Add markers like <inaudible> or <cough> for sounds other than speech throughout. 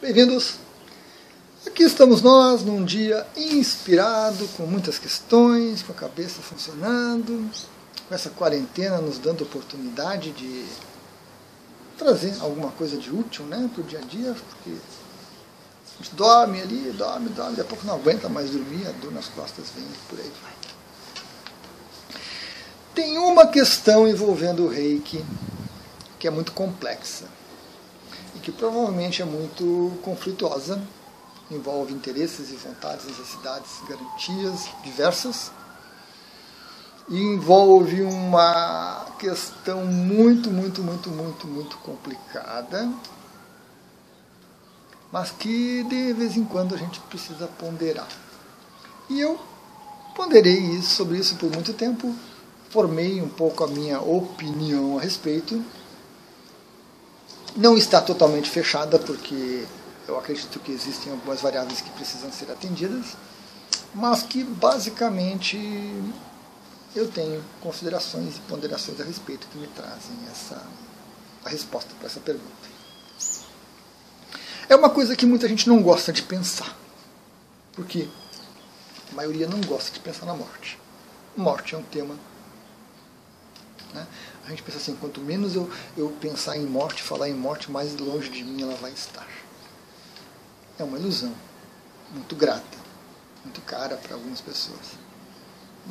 Bem-vindos! Aqui estamos nós num dia inspirado, com muitas questões, com a cabeça funcionando, com essa quarentena nos dando oportunidade de trazer alguma coisa de útil né, para o dia a dia, porque a gente dorme ali, dorme, dorme, daqui a pouco não aguenta mais dormir, a dor nas costas vem por aí vai. Tem uma questão envolvendo o reiki que é muito complexa que provavelmente é muito conflituosa, envolve interesses e vontades, necessidades, garantias diversas, e envolve uma questão muito, muito, muito, muito, muito complicada, mas que de vez em quando a gente precisa ponderar. E eu ponderei isso, sobre isso por muito tempo, formei um pouco a minha opinião a respeito não está totalmente fechada, porque eu acredito que existem algumas variáveis que precisam ser atendidas, mas que basicamente eu tenho considerações e ponderações a respeito que me trazem essa a resposta para essa pergunta. É uma coisa que muita gente não gosta de pensar. Porque a maioria não gosta de pensar na morte. Morte é um tema né? A gente pensa assim, quanto menos eu, eu pensar em morte, falar em morte, mais longe de mim ela vai estar. É uma ilusão, muito grata, muito cara para algumas pessoas,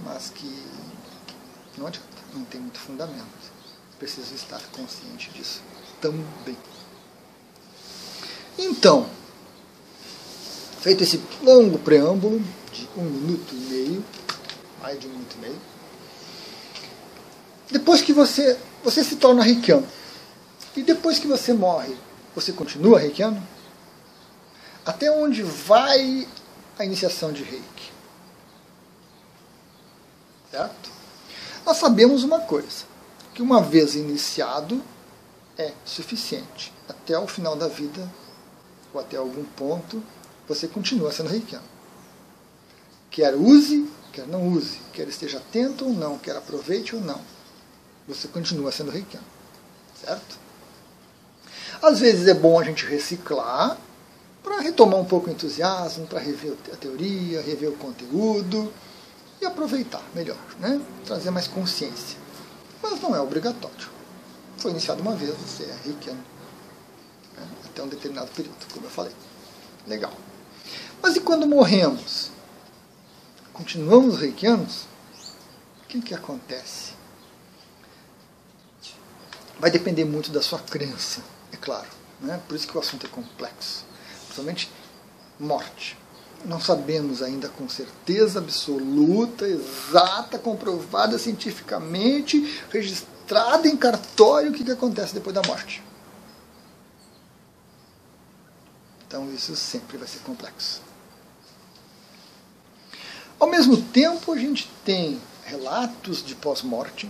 mas que não adianta, não tem muito fundamento. Preciso estar consciente disso também. Então, feito esse longo preâmbulo de um minuto e meio, mais de um minuto e meio, depois que você, você se torna reikiano, e depois que você morre, você continua reikiano? Até onde vai a iniciação de reiki? Certo? Nós sabemos uma coisa, que uma vez iniciado é suficiente. Até o final da vida, ou até algum ponto, você continua sendo reikiano. Quer use, quer não use, quer esteja atento ou não, quer aproveite ou não você continua sendo reikiano. Certo? Às vezes é bom a gente reciclar para retomar um pouco o entusiasmo, para rever a teoria, rever o conteúdo e aproveitar melhor, né? trazer mais consciência. Mas não é obrigatório. Foi iniciado uma vez, você é reikiano. Né? Até um determinado período, como eu falei. Legal. Mas e quando morremos? Continuamos reikianos? O que, que acontece? Vai depender muito da sua crença, é claro. Né? Por isso que o assunto é complexo. Principalmente morte. Não sabemos ainda com certeza absoluta, exata, comprovada cientificamente, registrada em cartório o que, que acontece depois da morte. Então isso sempre vai ser complexo. Ao mesmo tempo, a gente tem relatos de pós-morte,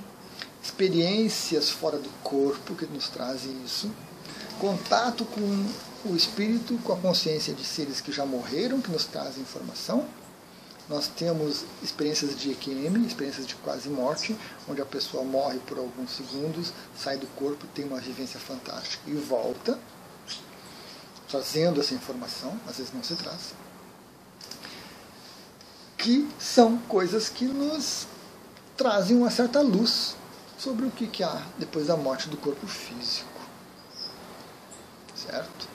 experiências fora do corpo que nos trazem isso, contato com o espírito, com a consciência de seres que já morreram, que nos trazem informação. Nós temos experiências de EQM, experiências de quase morte, onde a pessoa morre por alguns segundos, sai do corpo, tem uma vivência fantástica e volta, trazendo essa informação, às vezes não se traz. Que são coisas que nos trazem uma certa luz sobre o que, que há depois da morte do corpo físico. Certo?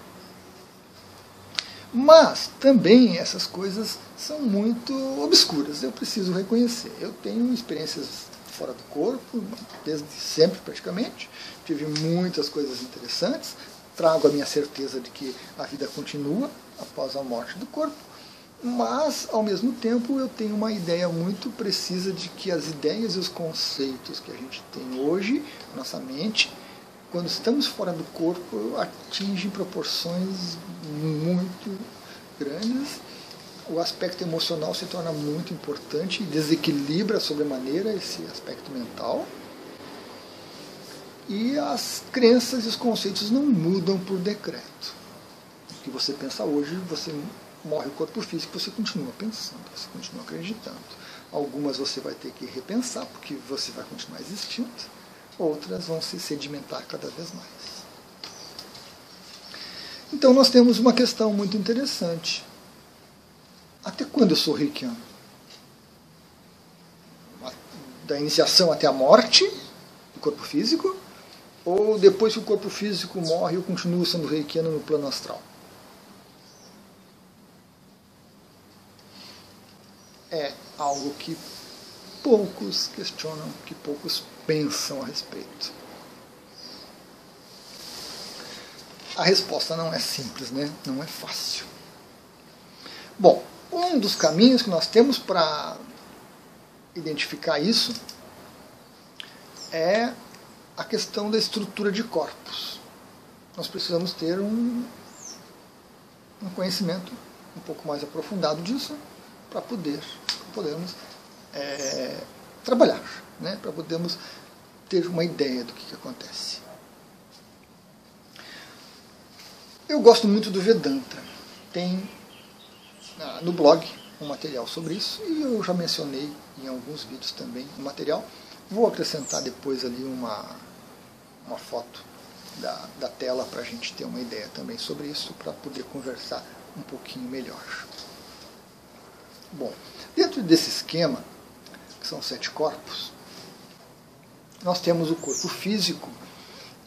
Mas também essas coisas são muito obscuras, eu preciso reconhecer. Eu tenho experiências fora do corpo, desde sempre praticamente, tive muitas coisas interessantes, trago a minha certeza de que a vida continua após a morte do corpo, mas ao mesmo tempo eu tenho uma ideia muito precisa de que as ideias e os conceitos que a gente tem hoje, nossa mente, quando estamos fora do corpo, atingem proporções muito grandes. O aspecto emocional se torna muito importante e desequilibra sobremaneira esse aspecto mental. E as crenças e os conceitos não mudam por decreto. O que você pensa hoje, você morre o corpo físico, você continua pensando, você continua acreditando. Algumas você vai ter que repensar, porque você vai continuar existindo, outras vão se sedimentar cada vez mais. Então nós temos uma questão muito interessante. Até quando eu sou reikiano? Da iniciação até a morte do corpo físico? Ou depois que o corpo físico morre eu continuo sendo reikiano no plano astral? É algo que poucos questionam, que poucos pensam a respeito. A resposta não é simples, né? não é fácil. Bom, um dos caminhos que nós temos para identificar isso é a questão da estrutura de corpos. Nós precisamos ter um, um conhecimento um pouco mais aprofundado disso para poder podermos é, trabalhar, né? para podermos ter uma ideia do que, que acontece. Eu gosto muito do Vedanta. Tem no blog um material sobre isso e eu já mencionei em alguns vídeos também o material. Vou acrescentar depois ali uma, uma foto da, da tela para a gente ter uma ideia também sobre isso, para poder conversar um pouquinho melhor. Bom, dentro desse esquema, que são sete corpos, nós temos o corpo físico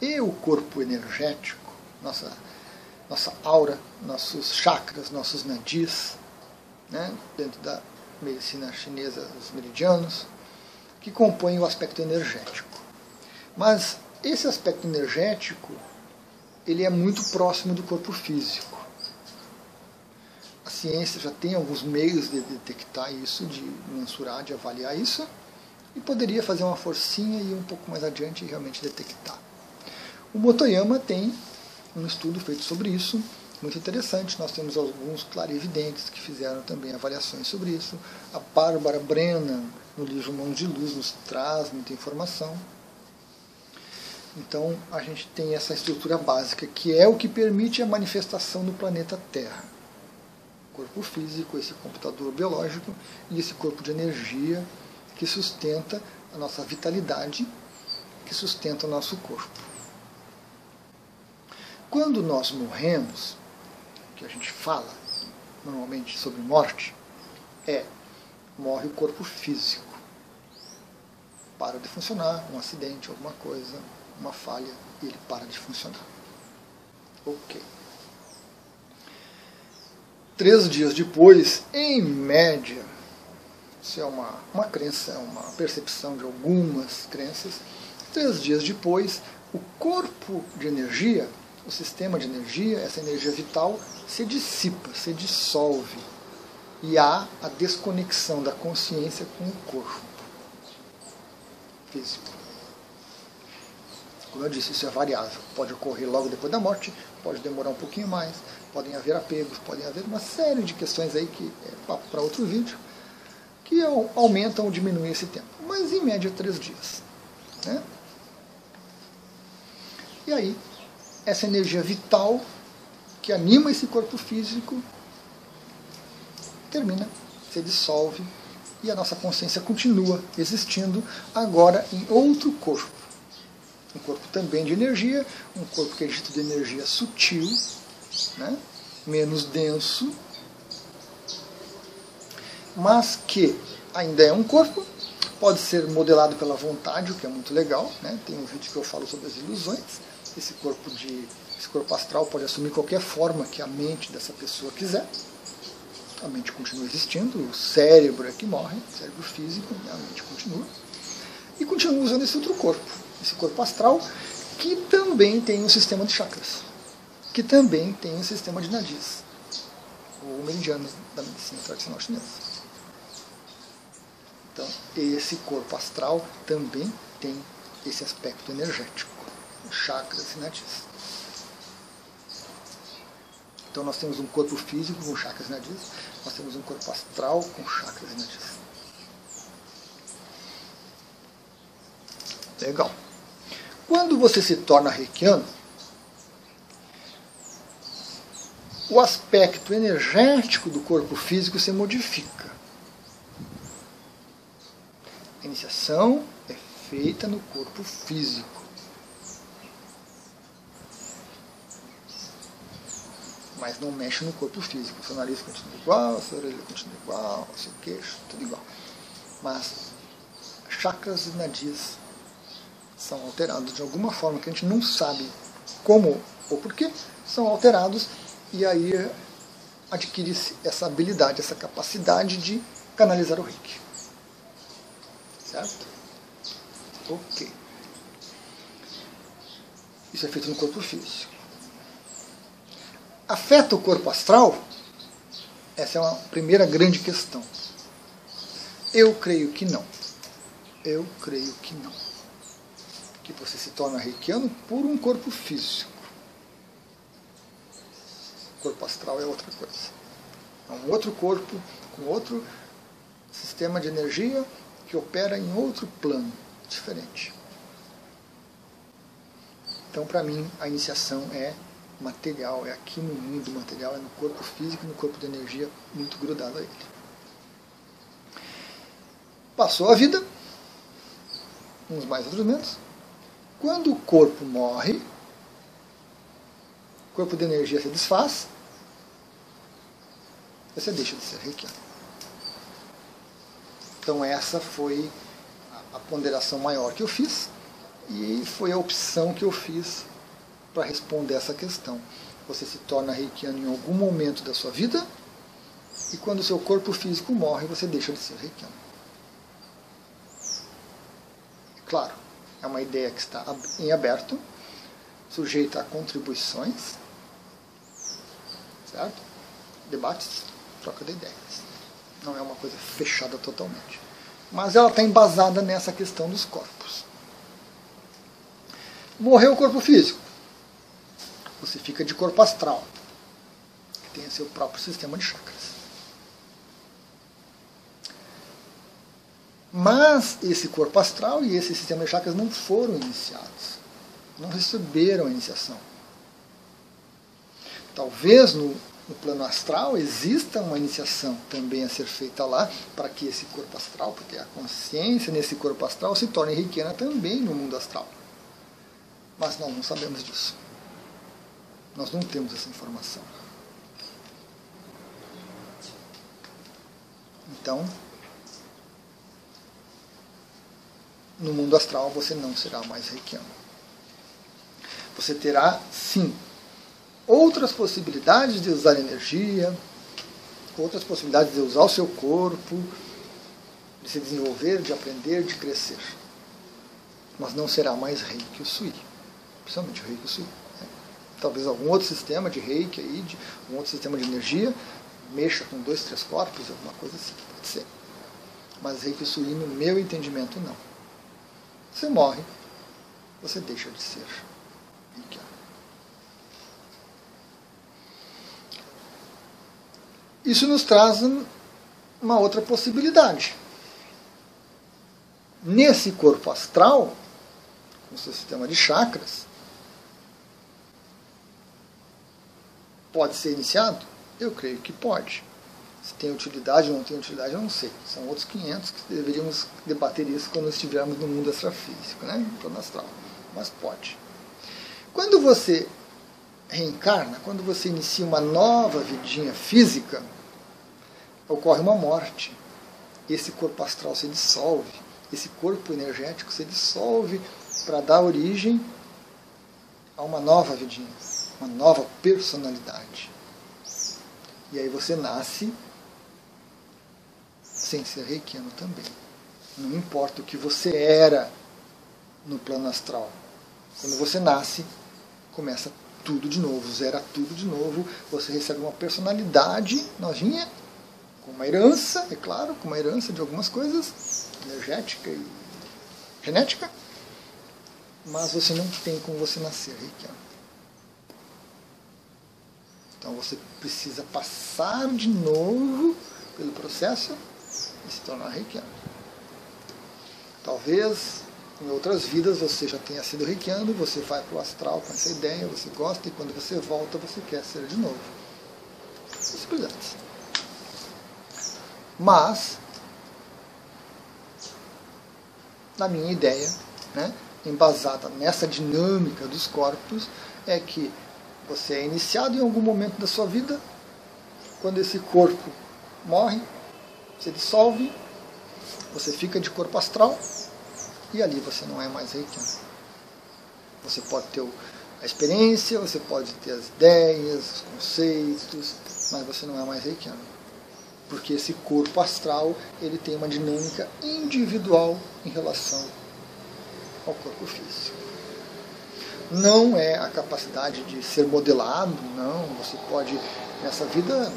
e o corpo energético, nossa nossa aura, nossos chakras, nossos nadis, né, dentro da medicina chinesa, os meridianos, que compõem o aspecto energético. Mas esse aspecto energético, ele é muito próximo do corpo físico. Ciência já tem alguns meios de detectar isso, de mensurar, de avaliar isso, e poderia fazer uma forcinha e um pouco mais adiante realmente detectar. O Motoyama tem um estudo feito sobre isso, muito interessante. Nós temos alguns clarividentes que fizeram também avaliações sobre isso. A Bárbara Brennan, no livro Mãos de Luz, nos traz muita informação. Então, a gente tem essa estrutura básica, que é o que permite a manifestação do planeta Terra. Corpo físico, esse computador biológico e esse corpo de energia que sustenta a nossa vitalidade, que sustenta o nosso corpo. Quando nós morremos, que a gente fala normalmente sobre morte, é morre o corpo físico. Para de funcionar, um acidente, alguma coisa, uma falha, ele para de funcionar. Ok. Três dias depois, em média, isso é uma, uma crença, é uma percepção de algumas crenças, três dias depois, o corpo de energia o sistema de energia, essa energia vital, se dissipa, se dissolve. E há a desconexão da consciência com o corpo físico. Como eu disse, isso é variável. Pode ocorrer logo depois da morte, pode demorar um pouquinho mais, podem haver apegos, podem haver uma série de questões aí que é papo para outro vídeo, que aumentam ou diminuem esse tempo. Mas em média três dias. Né? E aí essa energia vital que anima esse corpo físico termina, se dissolve e a nossa consciência continua existindo agora em outro corpo. Um corpo também de energia, um corpo que é dito de energia sutil, né? menos denso, mas que ainda é um corpo, pode ser modelado pela vontade, o que é muito legal. Né? Tem um vídeo que eu falo sobre as ilusões esse corpo de esse corpo astral pode assumir qualquer forma que a mente dessa pessoa quiser. A mente continua existindo, o cérebro é que morre, o cérebro físico, a mente continua. E continua usando esse outro corpo, esse corpo astral, que também tem um sistema de chakras, que também tem um sistema de nadis, ou meridianos da medicina tradicional chinesa. Então, esse corpo astral também tem esse aspecto energético chakras e nadis. Então nós temos um corpo físico com chakras e nadis, nós temos um corpo astral com chakras e nadis. Legal. Quando você se torna reikiano, o aspecto energético do corpo físico se modifica. A iniciação é feita no corpo físico. mas não mexe no corpo físico. O seu nariz continua igual, a sua orelha continua igual, o seu queixo, tudo igual. Mas chakras e nadis são alterados de alguma forma que a gente não sabe como ou porquê, são alterados e aí adquire-se essa habilidade, essa capacidade de canalizar o reiki. Certo? Ok. Isso é feito no corpo físico. Afeta o corpo astral? Essa é uma primeira grande questão. Eu creio que não. Eu creio que não. Que você se torna reikiano por um corpo físico. Corpo astral é outra coisa. É um outro corpo, com outro sistema de energia que opera em outro plano diferente. Então, para mim, a iniciação é material, é aqui no mundo material, é no corpo físico, no corpo de energia muito grudado a ele. Passou a vida, uns mais outros menos. Quando o corpo morre, corpo de energia se desfaz, você deixa de ser reikiano. Então essa foi a ponderação maior que eu fiz e foi a opção que eu fiz para responder essa questão. Você se torna reikiano em algum momento da sua vida e quando o seu corpo físico morre, você deixa de ser reikiano. Claro, é uma ideia que está em aberto, sujeita a contribuições, certo? Debates, troca de ideias. Não é uma coisa fechada totalmente. Mas ela está embasada nessa questão dos corpos. Morreu o corpo físico. Você fica de corpo astral, que tem seu próprio sistema de chakras. Mas esse corpo astral e esse sistema de chakras não foram iniciados. Não receberam a iniciação. Talvez no, no plano astral exista uma iniciação também a ser feita lá para que esse corpo astral, porque a consciência nesse corpo astral se torne riquena também no mundo astral. Mas nós não sabemos disso. Nós não temos essa informação. Então, no mundo astral você não será mais reikiano. Você terá, sim, outras possibilidades de usar energia, outras possibilidades de usar o seu corpo, de se desenvolver, de aprender, de crescer. Mas não será mais reiki o sui, principalmente o reiki o sui talvez algum outro sistema de reiki aí, de um outro sistema de energia, mexa com dois, três corpos, alguma coisa assim, pode ser. Mas reiki sui, no meu entendimento, não. Você morre, você deixa de ser reikiano. Isso nos traz uma outra possibilidade. Nesse corpo astral, com seu sistema de chakras, Pode ser iniciado? Eu creio que pode. Se tem utilidade ou não tem utilidade, eu não sei. São outros 500 que deveríamos debater isso quando estivermos no mundo extrafísico, né? no plano astral. Mas pode. Quando você reencarna, quando você inicia uma nova vidinha física, ocorre uma morte. Esse corpo astral se dissolve, esse corpo energético se dissolve para dar origem a uma nova vidinha uma nova personalidade. E aí você nasce sem ser reikiano também. Não importa o que você era no plano astral. Quando você nasce, começa tudo de novo, zera tudo de novo, você recebe uma personalidade novinha, com uma herança, é claro, com uma herança de algumas coisas, energética e genética, mas você não tem como você nascer reikiano. Então você precisa passar de novo pelo processo e se tornar reikiano. Talvez em outras vidas você já tenha sido reikiano, você vai para o astral com essa ideia, você gosta e quando você volta você quer ser de novo. Possibilidades. Mas, na minha ideia, né, embasada nessa dinâmica dos corpos, é que Você é iniciado em algum momento da sua vida, quando esse corpo morre, se dissolve, você fica de corpo astral e ali você não é mais reikiano. Você pode ter a experiência, você pode ter as ideias, os conceitos, mas você não é mais reikiano. Porque esse corpo astral ele tem uma dinâmica individual em relação ao corpo físico. Não é a capacidade de ser modelado, não. Você pode, nessa vida,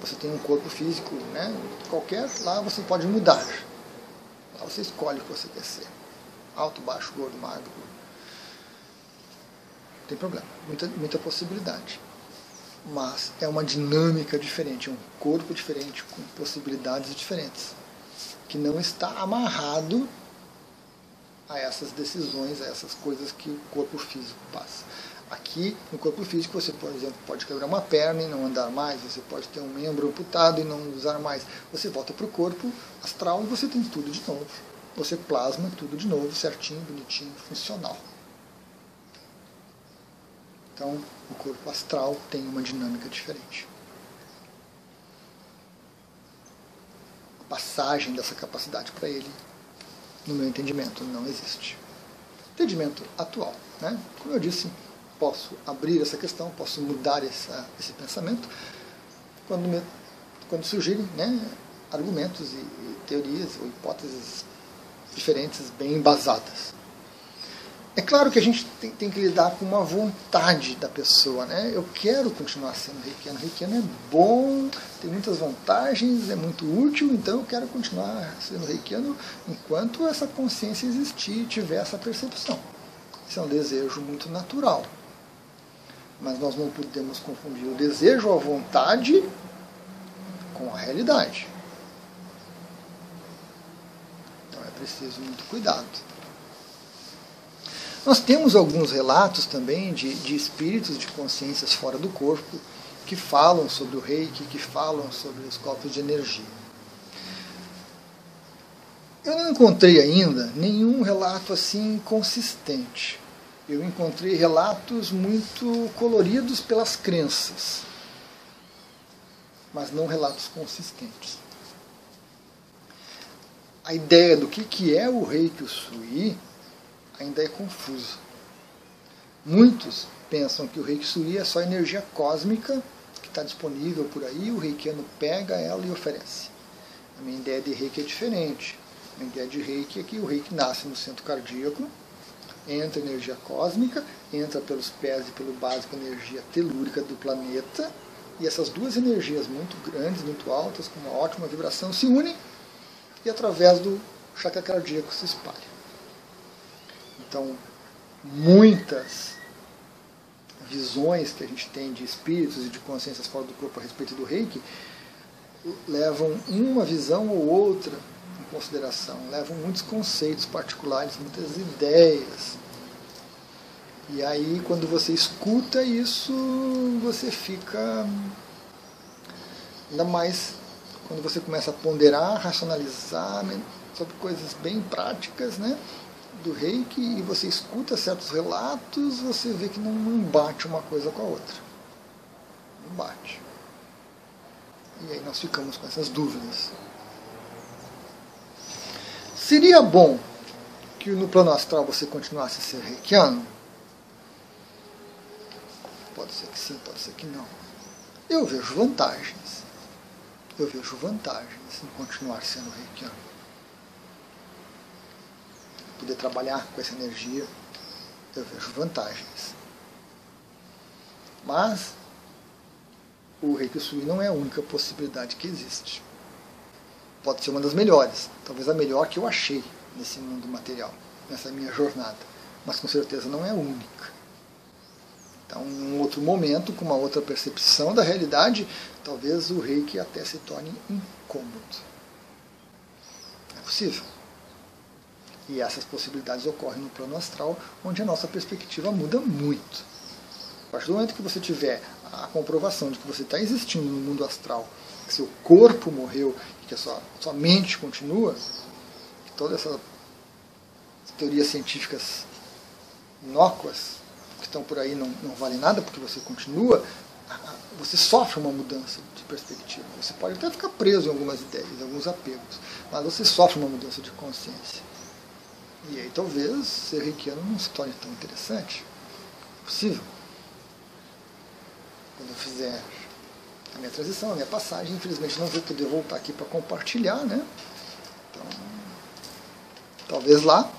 você tem um corpo físico né, qualquer, lá você pode mudar. Você escolhe o que você quer ser. Alto, baixo, gordo, magro. Não tem problema. Muita, muita possibilidade. Mas é uma dinâmica diferente, é um corpo diferente, com possibilidades diferentes. Que não está amarrado a essas decisões, a essas coisas que o corpo físico passa. Aqui, no corpo físico, você, por exemplo, pode quebrar uma perna e não andar mais, você pode ter um membro amputado e não usar mais. Você volta para o corpo astral e você tem tudo de novo. Você plasma tudo de novo, certinho, bonitinho, funcional. Então, o corpo astral tem uma dinâmica diferente. A passagem dessa capacidade para ele, no meu entendimento, não existe. Entendimento atual. Né? Como eu disse, posso abrir essa questão, posso mudar essa, esse pensamento quando, me, quando surgirem né, argumentos e, e, teorias ou hipóteses diferentes, bem embasadas. É claro que a gente tem, tem, que lidar com uma vontade da pessoa. Né? Eu quero continuar sendo reikiano. Reikiano é bom, tem muitas vantagens, é muito útil, então eu quero continuar sendo reikiano enquanto essa consciência existir e tiver essa percepção. Isso é um desejo muito natural. Mas nós não podemos confundir o desejo, a vontade, com a realidade. Então é preciso muito cuidado. Nós temos alguns relatos também de, de espíritos de consciências fora do corpo que falam sobre o reiki, que falam sobre os corpos de energia. Eu não encontrei ainda nenhum relato assim consistente eu encontrei relatos muito coloridos pelas crenças, mas não relatos consistentes. A ideia do que, que é o reiki sui ainda é confusa. Muitos pensam que o reiki sui é só energia cósmica que está disponível por aí, o reikiano pega ela e oferece. A minha ideia de reiki é diferente. A minha ideia de reiki é que o reiki nasce no centro cardíaco, entra energia cósmica, entra pelos pés e pelo básico energia telúrica do planeta, e essas duas energias muito grandes, muito altas, com uma ótima vibração, se unem e através do chakra cardíaco se espalha. Então, muitas visões que a gente tem de espíritos e de consciências fora do corpo a respeito do reiki levam uma visão ou outra consideração, levam muitos conceitos particulares, muitas ideias. E aí, quando você escuta isso, você fica ainda mais quando você começa a ponderar, racionalizar né, sobre coisas bem práticas, né? do reiki e você escuta certos relatos, você vê que não bate uma coisa com a outra. Não bate. E aí nós ficamos com essas dúvidas. Seria bom que no plano astral você continuasse a ser reikiano? Pode ser que sim, pode ser que não. Eu vejo vantagens. Eu vejo vantagens em continuar sendo reikiano. Poder trabalhar com essa energia, eu vejo vantagens. Mas o Reiki Sui não é a única possibilidade que existe pode ser uma das melhores, talvez a melhor que eu achei nesse mundo material, nessa minha jornada, mas com certeza não é a única. Então, em um outro momento, com uma outra percepção da realidade, talvez o reiki até se torne incômodo. É possível. E essas possibilidades ocorrem no plano astral, onde a nossa perspectiva muda muito. A partir do momento que você tiver a comprovação de que você está existindo no mundo astral, que seu corpo morreu que a sua, sua mente continua, todas essas teorias científicas inócuas que estão por aí não, não valem nada porque você continua, você sofre uma mudança de perspectiva. Você pode até ficar preso em algumas ideias, em alguns apegos, mas você sofre uma mudança de consciência. E aí talvez ser reikiano não se torne tão interessante. É possível. Quando eu fizer a minha transição, a minha passagem, infelizmente não vou poder voltar aqui para compartilhar, né? Então, talvez lá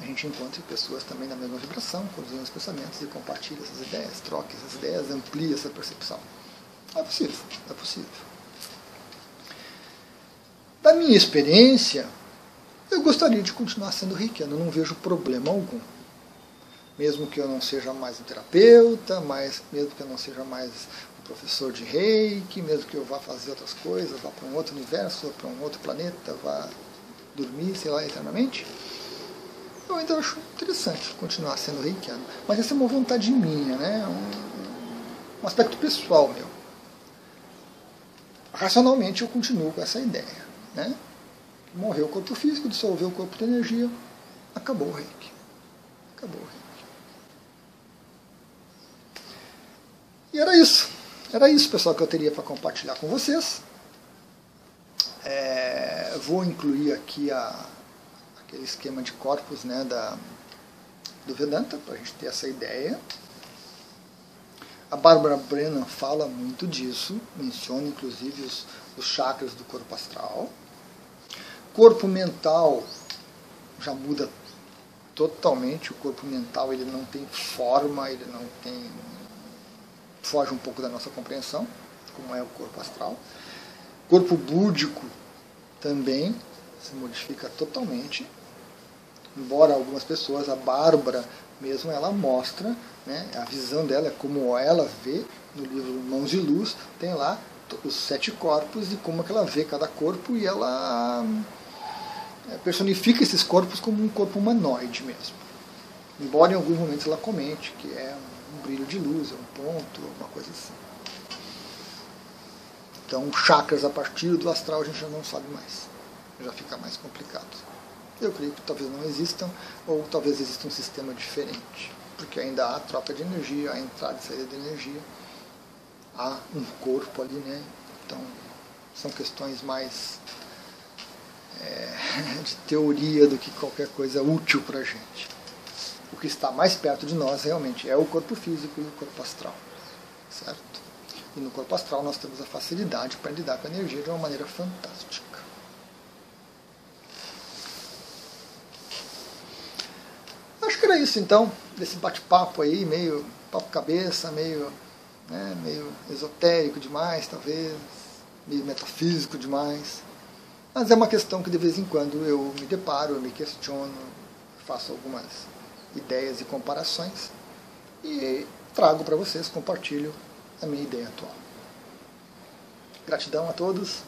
a gente encontre pessoas também na mesma vibração, com os pensamentos e compartilhe essas ideias, troque essas ideias, amplie essa percepção. É possível, é possível. Da minha experiência, eu gostaria de continuar sendo reikiano, não vejo problema algum. Mesmo que eu não seja mais um terapeuta, mas mesmo que eu não seja mais professor de reiki, mesmo que eu vá fazer outras coisas, vá para um outro universo, para um outro planeta, vá dormir, sei lá, eternamente, eu ainda acho interessante continuar sendo reikiano. Mas essa é uma vontade minha, né? um, um aspecto pessoal meu. Racionalmente eu continuo com essa ideia. Né? Morreu o corpo físico, dissolveu o corpo de energia, acabou o reiki. Acabou o reiki. E era isso. Era isso, pessoal, que eu teria para compartilhar com vocês. É, vou incluir aqui a, aquele esquema de corpos né, da, do Vedanta, para a gente ter essa ideia. A Bárbara Brennan fala muito disso, menciona inclusive os, os chakras do corpo astral. Corpo mental já muda totalmente, o corpo mental ele não tem forma, ele não tem. Foge um pouco da nossa compreensão, como é o corpo astral. Corpo búdico também se modifica totalmente embora algumas pessoas, a Bárbara mesmo, ela mostra, né, a visão dela é como ela vê no livro Mãos de Luz, tem lá os sete corpos e como é que ela vê cada corpo e ela é, personifica esses corpos como um corpo humanoide mesmo. Embora em alguns momentos ela comente que é um brilho de luz, é um ponto, alguma coisa assim. Então, chakras a partir do astral a gente já não sabe mais. Já fica mais complicado. Eu creio que talvez não existam, ou talvez exista um sistema diferente, porque ainda há troca de energia, há entrada e saída de energia, há um corpo ali, né? Então, são questões mais é, <laughs> de teoria do que qualquer coisa útil para a gente. O que está mais perto de nós realmente é o corpo físico e o corpo astral, certo? E no corpo astral nós temos a facilidade para lidar com a energia de uma maneira fantástica. Acho que era isso então, desse bate-papo aí, meio papo-cabeça, meio, né, meio esotérico demais, talvez, meio metafísico demais. Mas é uma questão que de vez em quando eu me deparo, eu me questiono, faço algumas ideias e comparações e trago para vocês, compartilho a minha ideia atual. Gratidão a todos.